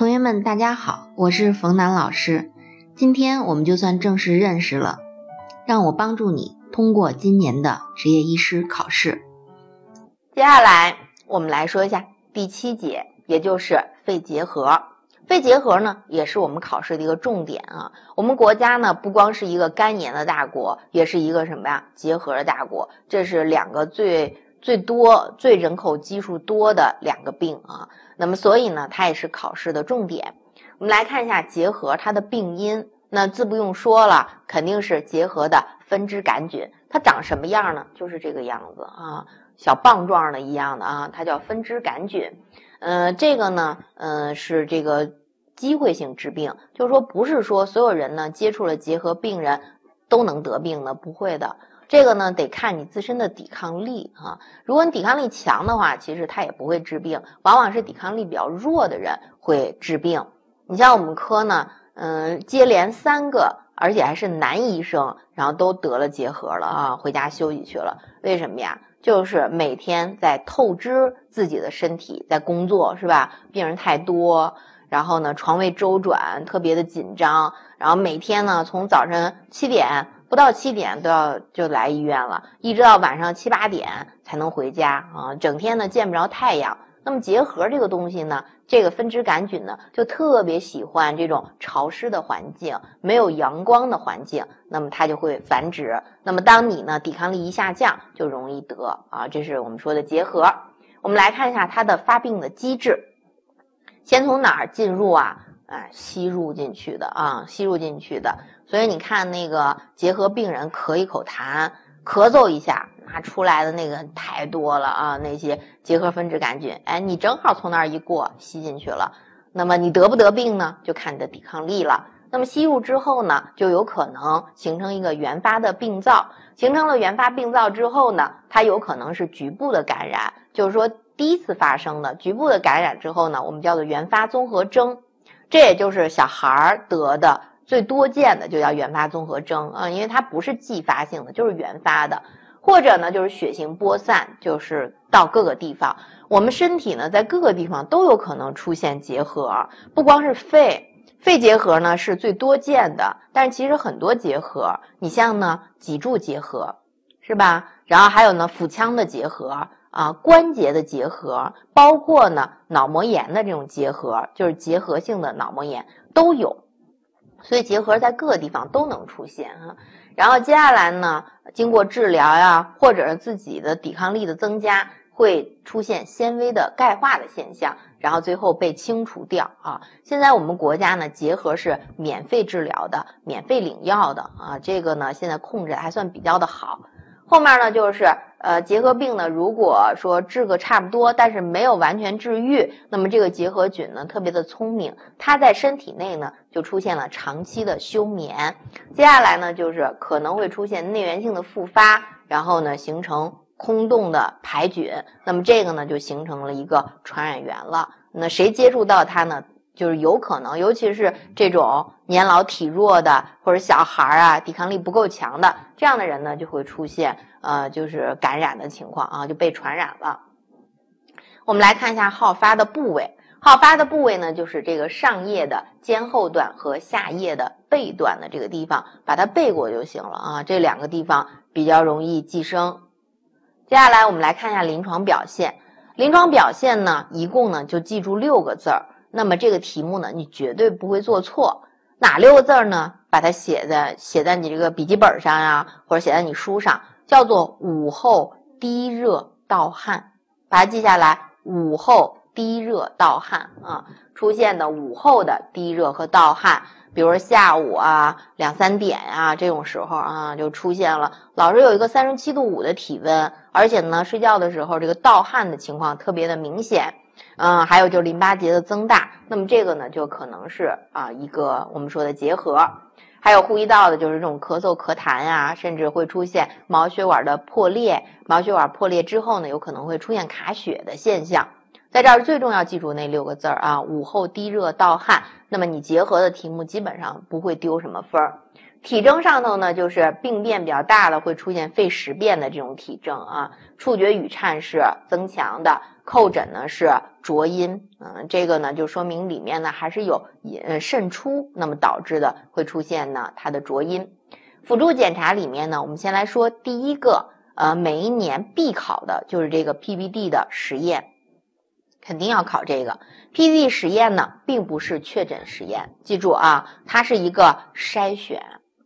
同学们，大家好，我是冯楠老师。今天我们就算正式认识了，让我帮助你通过今年的执业医师考试。接下来我们来说一下第七节，也就是肺结核。肺结核呢，也是我们考试的一个重点啊。我们国家呢，不光是一个肝炎的大国，也是一个什么呀？结核的大国。这是两个最最多、最人口基数多的两个病啊。那么，所以呢，它也是考试的重点。我们来看一下结核它的病因。那自不用说了，肯定是结核的分支杆菌。它长什么样呢？就是这个样子啊，小棒状的一样的啊，它叫分支杆菌。嗯，这个呢，嗯，是这个机会性致病，就是说不是说所有人呢接触了结核病人都能得病的，不会的。这个呢，得看你自身的抵抗力啊。如果你抵抗力强的话，其实它也不会治病。往往是抵抗力比较弱的人会治病。你像我们科呢，嗯，接连三个，而且还是男医生，然后都得了结核了啊，回家休息去了。为什么呀？就是每天在透支自己的身体，在工作是吧？病人太多，然后呢，床位周转特别的紧张，然后每天呢，从早晨七点。不到七点都要就来医院了，一直到晚上七八点才能回家啊！整天呢见不着太阳。那么结核这个东西呢，这个分支杆菌呢就特别喜欢这种潮湿的环境，没有阳光的环境，那么它就会繁殖。那么当你呢抵抗力一下降，就容易得啊！这是我们说的结核。我们来看一下它的发病的机制，先从哪儿进入啊？啊，吸入进去的啊，吸入进去的。所以你看那个结核病人咳一口痰，咳嗽一下，那出来的那个太多了啊，那些结核分支杆菌，哎，你正好从那儿一过，吸进去了。那么你得不得病呢？就看你的抵抗力了。那么吸入之后呢，就有可能形成一个原发的病灶。形成了原发病灶之后呢，它有可能是局部的感染，就是说第一次发生的局部的感染之后呢，我们叫做原发综合征。这也就是小孩儿得的最多见的，就叫原发综合征啊，因为它不是继发性的，就是原发的，或者呢就是血型播散，就是到各个地方。我们身体呢在各个地方都有可能出现结核，不光是肺，肺结核呢是最多见的，但是其实很多结核，你像呢脊柱结核，是吧？然后还有呢腹腔的结核。啊，关节的结核，包括呢脑膜炎的这种结核，就是结核性的脑膜炎都有，所以结核在各个地方都能出现啊。然后接下来呢，经过治疗呀，或者是自己的抵抗力的增加，会出现纤维的钙化的现象，然后最后被清除掉啊。现在我们国家呢，结核是免费治疗的，免费领药的啊，这个呢现在控制还算比较的好。后面呢，就是呃结核病呢，如果说治个差不多，但是没有完全治愈，那么这个结核菌呢特别的聪明，它在身体内呢就出现了长期的休眠，接下来呢就是可能会出现内源性的复发，然后呢形成空洞的排菌，那么这个呢就形成了一个传染源了，那谁接触到它呢？就是有可能，尤其是这种年老体弱的或者小孩儿啊，抵抗力不够强的这样的人呢，就会出现呃，就是感染的情况啊，就被传染了。我们来看一下好发的部位，好发的部位呢，就是这个上叶的尖后段和下叶的背段的这个地方，把它背过就行了啊。这两个地方比较容易寄生。接下来我们来看一下临床表现，临床表现呢，一共呢就记住六个字儿。那么这个题目呢，你绝对不会做错。哪六个字儿呢？把它写在写在你这个笔记本上呀，或者写在你书上，叫做午后低热盗汗，把它记下来。午后低热盗汗啊，出现的午后的低热和盗汗，比如说下午啊两三点啊这种时候啊就出现了，老是有一个三十七度五的体温，而且呢睡觉的时候这个盗汗的情况特别的明显。嗯，还有就是淋巴结的增大，那么这个呢，就可能是啊一个我们说的结核。还有呼吸道的，就是这种咳嗽、咳痰呀，甚至会出现毛血管的破裂。毛血管破裂之后呢，有可能会出现卡血的现象。在这儿最重要记住那六个字儿啊，午后低热盗汗。那么你结合的题目基本上不会丢什么分儿。体征上头呢，就是病变比较大的会出现肺实变的这种体征啊，触觉语颤是增强的。叩诊呢是浊音，嗯，这个呢就说明里面呢还是有呃渗出，那么导致的会出现呢它的浊音。辅助检查里面呢，我们先来说第一个，呃，每一年必考的就是这个 PBD 的实验，肯定要考这个 PBD 实验呢，并不是确诊实验，记住啊，它是一个筛选，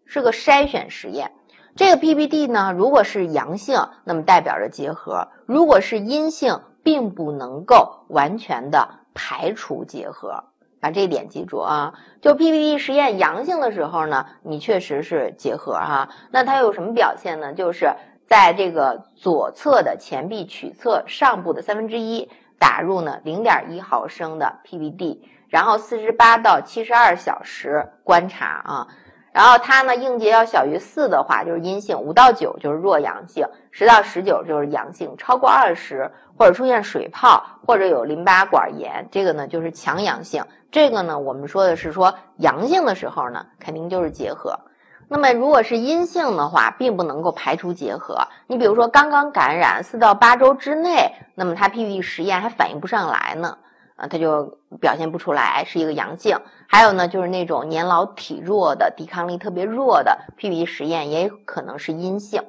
是个筛选实验。这个 PBD 呢，如果是阳性，那么代表着结核；如果是阴性，并不能够完全的排除结核。把这一点记住啊！就 PPD 实验阳性的时候呢，你确实是结核哈。那它有什么表现呢？就是在这个左侧的前臂取侧上部的三分之一打入呢零点一毫升的 PPD，然后四十八到七十二小时观察啊。然后它呢硬结要小于四的话就是阴性，五到九就是弱阳性，十到十九就是阳性，超过二十或者出现水泡或者有淋巴管炎，这个呢就是强阳性。这个呢我们说的是说阳性的时候呢肯定就是结核。那么如果是阴性的话，并不能够排除结核。你比如说刚刚感染四到八周之内，那么它 PPD 实验还反应不上来呢。啊，它就表现不出来是一个阳性。还有呢，就是那种年老体弱的、抵抗力特别弱的，PPD 实验也可能是阴性。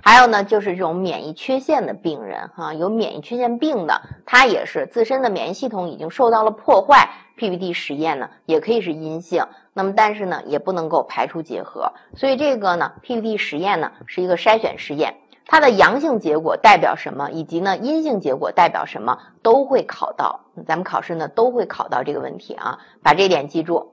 还有呢，就是这种免疫缺陷的病人，哈，有免疫缺陷病的，他也是自身的免疫系统已经受到了破坏，PPD 实验呢也可以是阴性。那么，但是呢，也不能够排除结合。所以这个呢，PPD 实验呢是一个筛选实验。它的阳性结果代表什么，以及呢阴性结果代表什么，都会考到。咱们考试呢都会考到这个问题啊，把这点记住。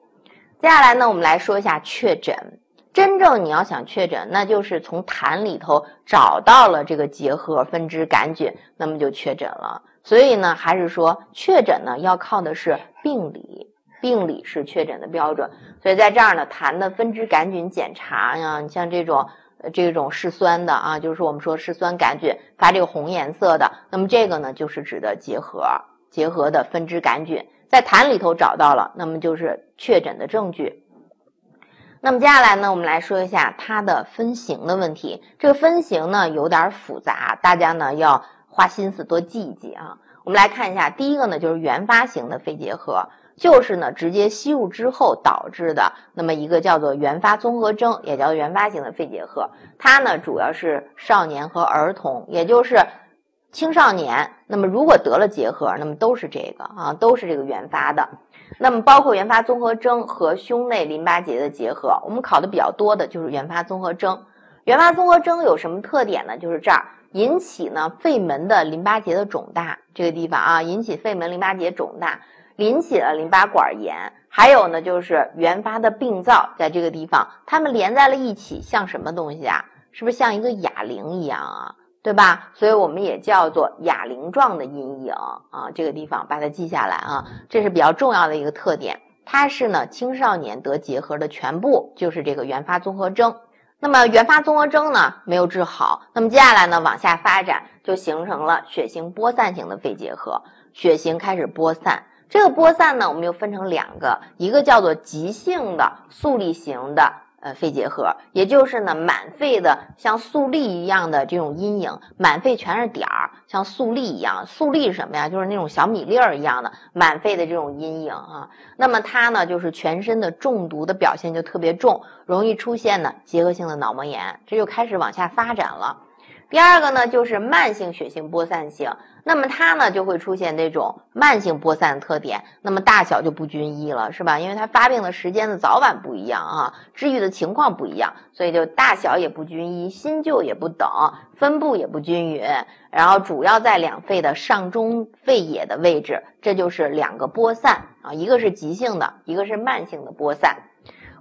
接下来呢，我们来说一下确诊。真正你要想确诊，那就是从痰里头找到了这个结核分支杆菌，那么就确诊了。所以呢，还是说确诊呢要靠的是病理，病理是确诊的标准。所以在这儿呢，痰的分支杆菌检查呀，你像这种。这种嗜酸的啊，就是我们说嗜酸杆菌发这个红颜色的，那么这个呢就是指的结核，结核的分支杆菌在痰里头找到了，那么就是确诊的证据。那么接下来呢，我们来说一下它的分型的问题。这个分型呢有点复杂，大家呢要花心思多记一记啊。我们来看一下，第一个呢就是原发型的肺结核。就是呢，直接吸入之后导致的那么一个叫做原发综合征，也叫原发性的肺结核。它呢主要是少年和儿童，也就是青少年。那么如果得了结核，那么都是这个啊，都是这个原发的。那么包括原发综合征和胸内淋巴结的结核，我们考的比较多的就是原发综合征。原发综合征有什么特点呢？就是这儿引起呢肺门的淋巴结的肿大，这个地方啊引起肺门淋巴结肿大。引起了淋巴管炎，还有呢，就是原发的病灶在这个地方，它们连在了一起，像什么东西啊？是不是像一个哑铃一样啊？对吧？所以我们也叫做哑铃状的阴影啊。这个地方把它记下来啊，这是比较重要的一个特点。它是呢青少年得结核的全部，就是这个原发综合征。那么原发综合征呢没有治好，那么接下来呢往下发展就形成了血型播散型的肺结核，血型开始播散。这个播散呢，我们又分成两个，一个叫做急性的粟粒型的呃肺结核，也就是呢满肺的像粟粒一样的这种阴影，满肺全是点儿，像粟粒一样。粟粒是什么呀？就是那种小米粒儿一样的满肺的这种阴影啊。那么它呢，就是全身的中毒的表现就特别重，容易出现呢结核性的脑膜炎，这就开始往下发展了。第二个呢，就是慢性血性播散性，那么它呢就会出现这种慢性播散的特点，那么大小就不均一了，是吧？因为它发病的时间的早晚不一样啊，治愈的情况不一样，所以就大小也不均一，新旧也不等，分布也不均匀，然后主要在两肺的上中肺野的位置，这就是两个播散啊，一个是急性的，一个是慢性的播散。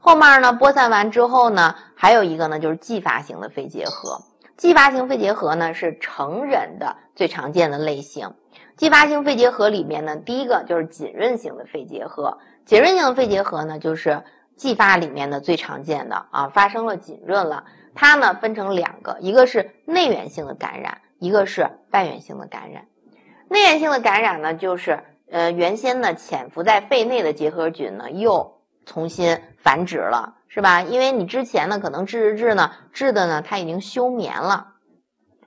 后面呢播散完之后呢，还有一个呢就是继发型的肺结核。继发性肺结核呢是成人的最常见的类型。继发性肺结核里面呢，第一个就是浸润型的肺结核。浸润性的肺结核呢，就是继发里面的最常见的啊，发生了浸润了。它呢分成两个，一个是内源性的感染，一个是外源性的感染。内源性的感染呢，就是呃原先呢潜伏在肺内的结核菌呢又重新繁殖了。是吧？因为你之前呢，可能治治治呢，治的呢，它已经休眠了。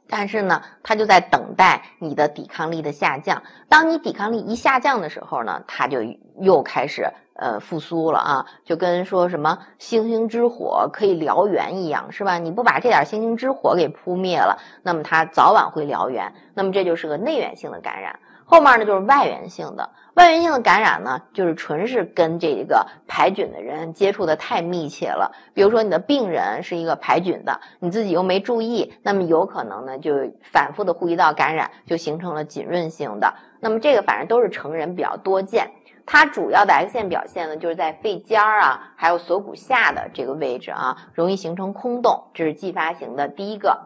但是呢，它就在等待你的抵抗力的下降。当你抵抗力一下降的时候呢，它就又开始呃复苏了啊，就跟说什么星星之火可以燎原一样，是吧？你不把这点星星之火给扑灭了，那么它早晚会燎原。那么这就是个内源性的感染。后面呢就是外源性的，外源性的感染呢，就是纯是跟这个排菌的人接触的太密切了。比如说你的病人是一个排菌的，你自己又没注意，那么有可能呢就反复的呼吸道感染，就形成了浸润性的。那么这个反正都是成人比较多见，它主要的 X 线表现呢就是在肺尖儿啊，还有锁骨下的这个位置啊，容易形成空洞，这是继发型的第一个。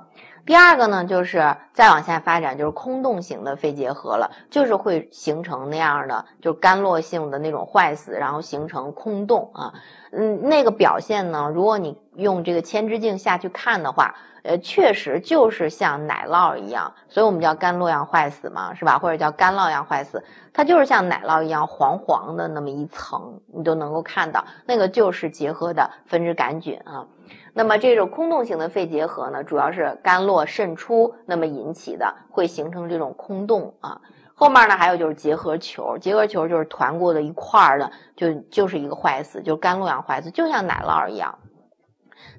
第二个呢，就是再往下发展，就是空洞型的肺结核了，就是会形成那样的，就是干络性的那种坏死，然后形成空洞啊。嗯，那个表现呢，如果你用这个牵制镜下去看的话，呃，确实就是像奶酪一样，所以我们叫干酪样坏死嘛，是吧？或者叫干酪样坏死，它就是像奶酪一样黄黄的那么一层，你都能够看到，那个就是结核的分支杆菌啊。那么这种空洞型的肺结核呢，主要是干酪渗出那么引起的，会形成这种空洞啊。后面呢还有就是结核球，结核球就是团过的一块儿的，就就是一个坏死，就是干络样坏死，就像奶酪一样。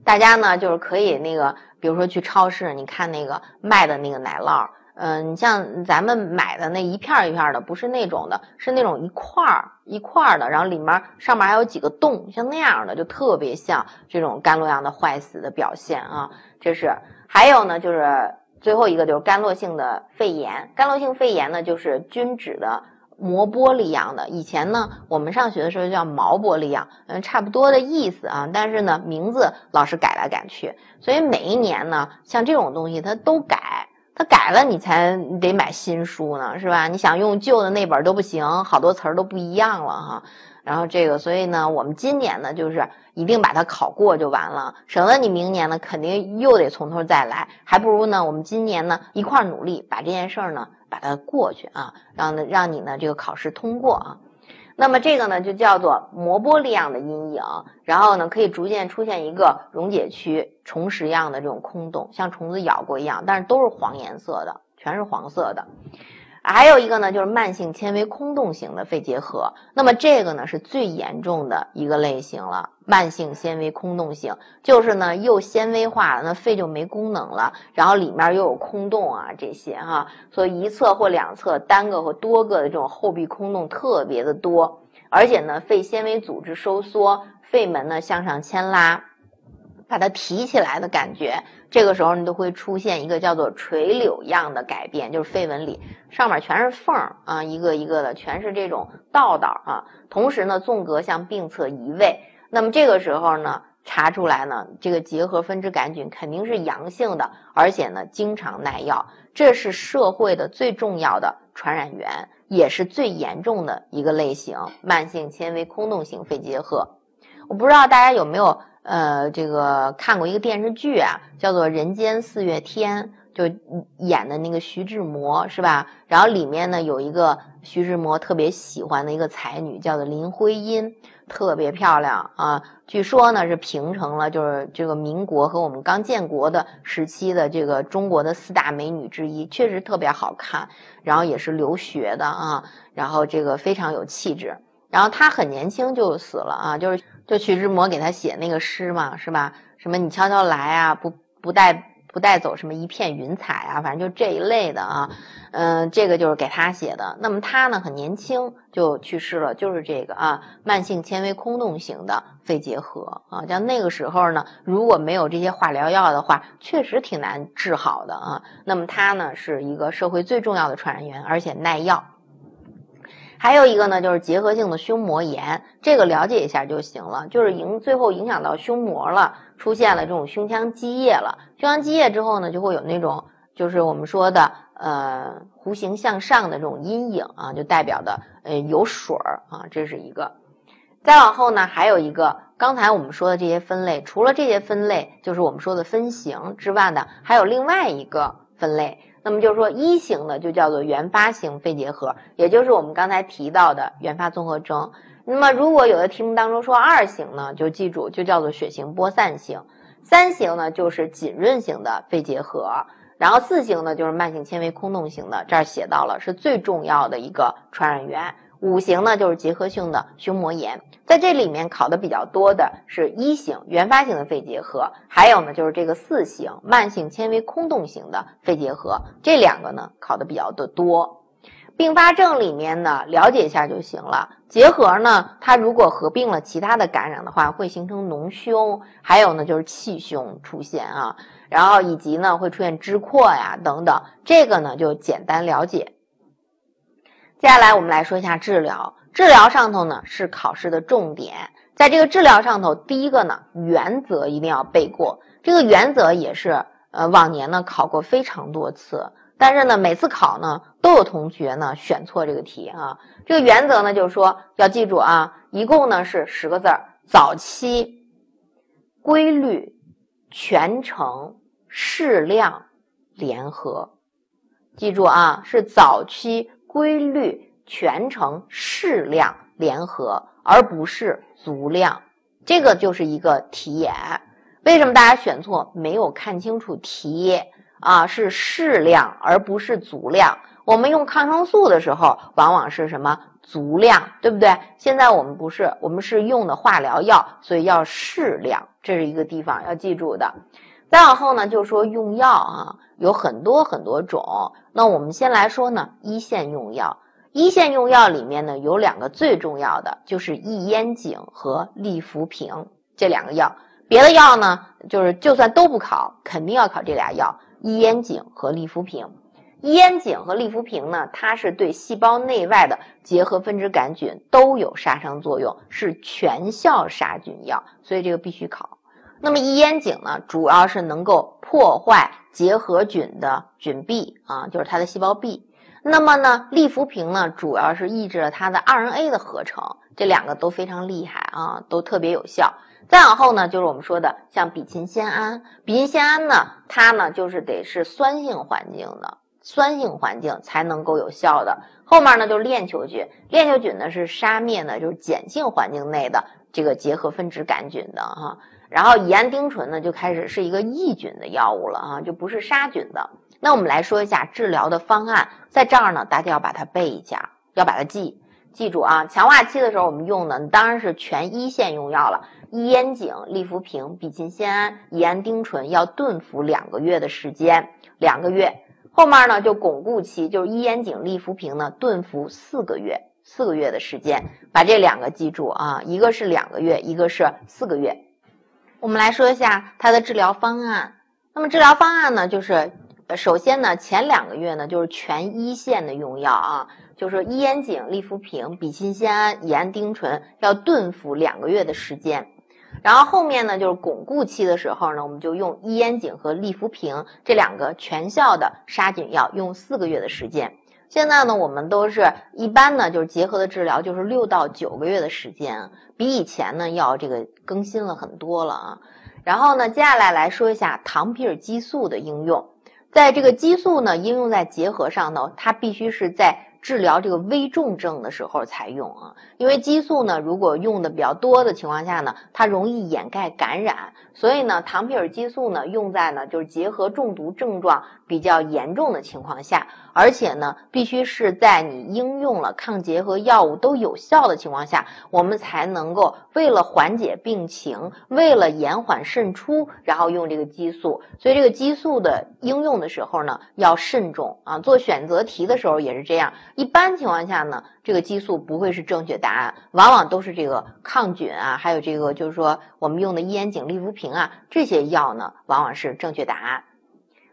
大家呢就是可以那个，比如说去超市，你看那个卖的那个奶酪。嗯，你像咱们买的那一片一片的，不是那种的，是那种一块儿一块儿的，然后里面上面还有几个洞，像那样的，就特别像这种甘露样的坏死的表现啊。这是还有呢，就是最后一个就是干络性的肺炎。干络性肺炎呢，就是均指的磨玻璃样的。以前呢，我们上学的时候叫毛玻璃样，嗯，差不多的意思啊。但是呢，名字老是改来改去，所以每一年呢，像这种东西它都改。他改了，你才得买新书呢，是吧？你想用旧的那本都不行，好多词儿都不一样了哈。然后这个，所以呢，我们今年呢，就是一定把它考过就完了，省得你明年呢，肯定又得从头再来。还不如呢，我们今年呢一块儿努力，把这件事儿呢把它过去啊，让呢让你呢这个考试通过啊。那么这个呢，就叫做磨玻璃样的阴影，然后呢，可以逐渐出现一个溶解区、虫食样的这种空洞，像虫子咬过一样，但是都是黄颜色的，全是黄色的。还有一个呢，就是慢性纤维空洞型的肺结核。那么这个呢是最严重的一个类型了。慢性纤维空洞型就是呢又纤维化了，那肺就没功能了，然后里面又有空洞啊这些哈，所以一侧或两侧单个或多个的这种后壁空洞特别的多，而且呢肺纤维组织收缩，肺门呢向上牵拉。把它提起来的感觉，这个时候你都会出现一个叫做垂柳样的改变，就是肺纹里上面全是缝儿啊，一个一个的全是这种道道啊。同时呢，纵隔向病侧移位。那么这个时候呢，查出来呢，这个结核分支杆菌肯定是阳性的，而且呢，经常耐药。这是社会的最重要的传染源，也是最严重的一个类型——慢性纤维空洞型肺结核。我不知道大家有没有。呃，这个看过一个电视剧啊，叫做《人间四月天》，就演的那个徐志摩是吧？然后里面呢有一个徐志摩特别喜欢的一个才女，叫做林徽因，特别漂亮啊。据说呢是平成了，就是这个民国和我们刚建国的时期的这个中国的四大美女之一，确实特别好看。然后也是留学的啊，然后这个非常有气质。然后他很年轻就死了啊，就是。就徐志摩给他写那个诗嘛，是吧？什么你悄悄来啊，不不带不带走什么一片云彩啊，反正就这一类的啊。嗯，这个就是给他写的。那么他呢，很年轻就去世了，就是这个啊，慢性纤维空洞型的肺结核啊。像那个时候呢，如果没有这些化疗药的话，确实挺难治好的啊。那么他呢，是一个社会最重要的传染源，而且耐药。还有一个呢，就是结核性的胸膜炎，这个了解一下就行了。就是影最后影响到胸膜了，出现了这种胸腔积液了。胸腔积液之后呢，就会有那种就是我们说的呃弧形向上的这种阴影啊，就代表的呃有水儿啊，这是一个。再往后呢，还有一个，刚才我们说的这些分类，除了这些分类，就是我们说的分型之外的，还有另外一个分类。那么就是说，一型的就叫做原发性肺结核，也就是我们刚才提到的原发综合征。那么如果有的题目当中说二型呢，就记住就叫做血型播散型。三型呢就是浸润型的肺结核。然后四型呢就是慢性纤维空洞型的，这儿写到了是最重要的一个传染源。五型呢就是结核性的胸膜炎，在这里面考的比较多的是一型原发性的肺结核，还有呢就是这个四型慢性纤维空洞型的肺结核，这两个呢考的比较的多。并发症里面呢了解一下就行了。结核呢，它如果合并了其他的感染的话，会形成脓胸，还有呢就是气胸出现啊，然后以及呢会出现支扩呀等等，这个呢就简单了解。接下来我们来说一下治疗，治疗上头呢是考试的重点，在这个治疗上头，第一个呢原则一定要背过，这个原则也是呃往年呢考过非常多次，但是呢每次考呢都有同学呢选错这个题啊。这个原则呢就是说要记住啊，一共呢是十个字儿：早期、规律、全程、适量、联合。记住啊，是早期。规律、全程、适量、联合，而不是足量，这个就是一个题眼。为什么大家选错？没有看清楚题啊，是适量而不是足量。我们用抗生素的时候，往往是什么足量，对不对？现在我们不是，我们是用的化疗药，所以要适量，这是一个地方要记住的。再往后呢，就说用药啊，有很多很多种。那我们先来说呢，一线用药。一线用药里面呢，有两个最重要的，就是异烟肼和利福平这两个药。别的药呢，就是就算都不考，肯定要考这俩药：异烟肼和利福平。异烟肼和利福平呢，它是对细胞内外的结核分支杆菌都有杀伤作用，是全效杀菌药，所以这个必须考。那么异烟肼呢，主要是能够破坏结核菌的菌壁啊，就是它的细胞壁。那么呢，利福平呢，主要是抑制了它的 RNA 的合成，这两个都非常厉害啊，都特别有效。再往后呢，就是我们说的像吡嗪酰胺，吡嗪酰胺呢，它呢就是得是酸性环境的，酸性环境才能够有效的。后面呢就是链球菌，链球菌呢是杀灭呢就是碱性环境内的这个结核分枝杆菌的哈。然后乙胺丁醇呢，就开始是一个抑菌的药物了啊，就不是杀菌的。那我们来说一下治疗的方案，在这儿呢，大家要把它背一下，要把它记记住啊。强化期的时候我们用的当然是全一线用药了，异烟肼、利福平、吡嗪酰胺、乙胺丁醇要顿服两个月的时间，两个月。后面呢就巩固期，就是异烟肼、利福平呢顿服四个月，四个月的时间，把这两个记住啊，一个是两个月，一个是四个月。我们来说一下它的治疗方案。那么治疗方案呢，就是，首先呢，前两个月呢，就是全一线的用药啊，就是异烟肼、利福平、吡嗪酰胺、乙胺丁醇要顿服两个月的时间。然后后面呢，就是巩固期的时候呢，我们就用异烟肼和利福平这两个全效的杀菌药，用四个月的时间。现在呢，我们都是一般呢，就是结合的治疗，就是六到九个月的时间，比以前呢要这个更新了很多了啊。然后呢，接下来来说一下糖皮尔激素的应用，在这个激素呢应用在结合上呢，它必须是在。治疗这个危重症的时候才用啊，因为激素呢，如果用的比较多的情况下呢，它容易掩盖感染，所以呢，糖皮尔激素呢用在呢就是结合中毒症状比较严重的情况下，而且呢，必须是在你应用了抗结核药物都有效的情况下，我们才能够为了缓解病情，为了延缓渗出，然后用这个激素。所以这个激素的应用的时候呢，要慎重啊，做选择题的时候也是这样。一般情况下呢，这个激素不会是正确答案，往往都是这个抗菌啊，还有这个就是说我们用的异烟肼、利福平啊这些药呢，往往是正确答案。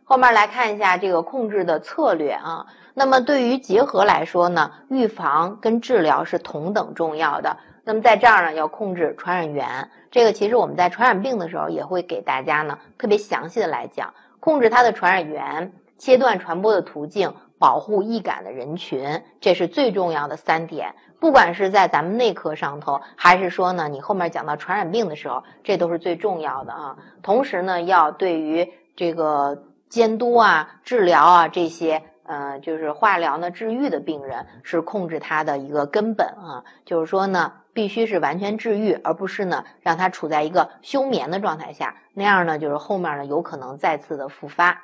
后面来看一下这个控制的策略啊。那么对于结核来说呢，预防跟治疗是同等重要的。那么在这儿呢，要控制传染源，这个其实我们在传染病的时候也会给大家呢特别详细的来讲，控制它的传染源，切断传播的途径。保护易感的人群，这是最重要的三点。不管是在咱们内科上头，还是说呢，你后面讲到传染病的时候，这都是最重要的啊。同时呢，要对于这个监督啊、治疗啊这些，呃，就是化疗呢治愈的病人，是控制他的一个根本啊。就是说呢，必须是完全治愈，而不是呢让他处在一个休眠的状态下，那样呢，就是后面呢有可能再次的复发。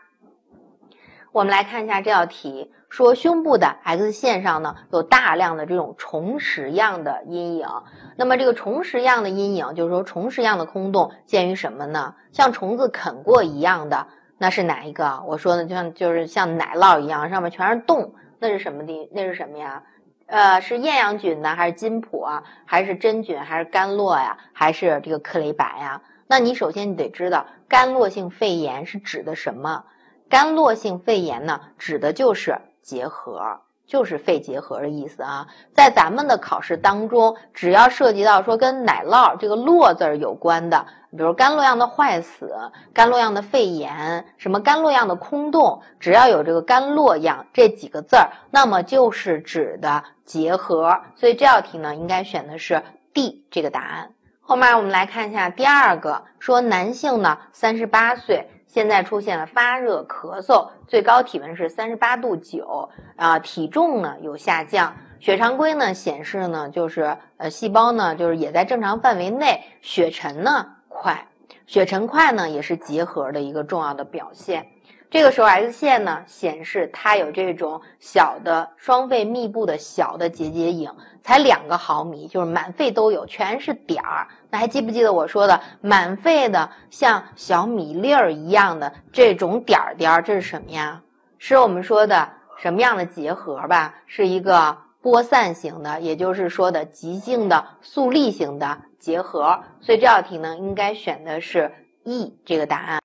我们来看一下这道题，说胸部的 X 线上呢有大量的这种虫食样的阴影。那么这个虫食样的阴影，就是说虫食样的空洞见于什么呢？像虫子啃过一样的，那是哪一个？我说的就像就是像奶酪一样，上面全是洞，那是什么地？那是什么呀？呃，是厌氧菌呢，还是金普啊？还是真菌？还是甘洛呀？还是这个克雷白呀？那你首先你得知道，甘洛性肺炎是指的什么？甘洛性肺炎呢，指的就是结核，就是肺结核的意思啊。在咱们的考试当中，只要涉及到说跟奶酪这个“洛”字儿有关的，比如甘洛样的坏死、甘洛样的肺炎、什么甘洛样的空洞，只要有这个甘洛样这几个字儿，那么就是指的结核。所以这道题呢，应该选的是 D 这个答案。后面我们来看一下第二个，说男性呢，三十八岁。现在出现了发热、咳嗽，最高体温是三十八度九啊，体重呢有下降，血常规呢显示呢就是呃细胞呢就是也在正常范围内，血沉呢快，血沉快呢也是结核的一个重要的表现。这个时候 X 线呢显示它有这种小的双肺密布的小的结节影，才两个毫米，就是满肺都有，全是点儿。那还记不记得我说的满肺的像小米粒儿一样的这种点儿点儿，这是什么呀？是我们说的什么样的结核吧？是一个播散型的，也就是说的急性的速粒型的结核。所以这道题呢，应该选的是 E 这个答案。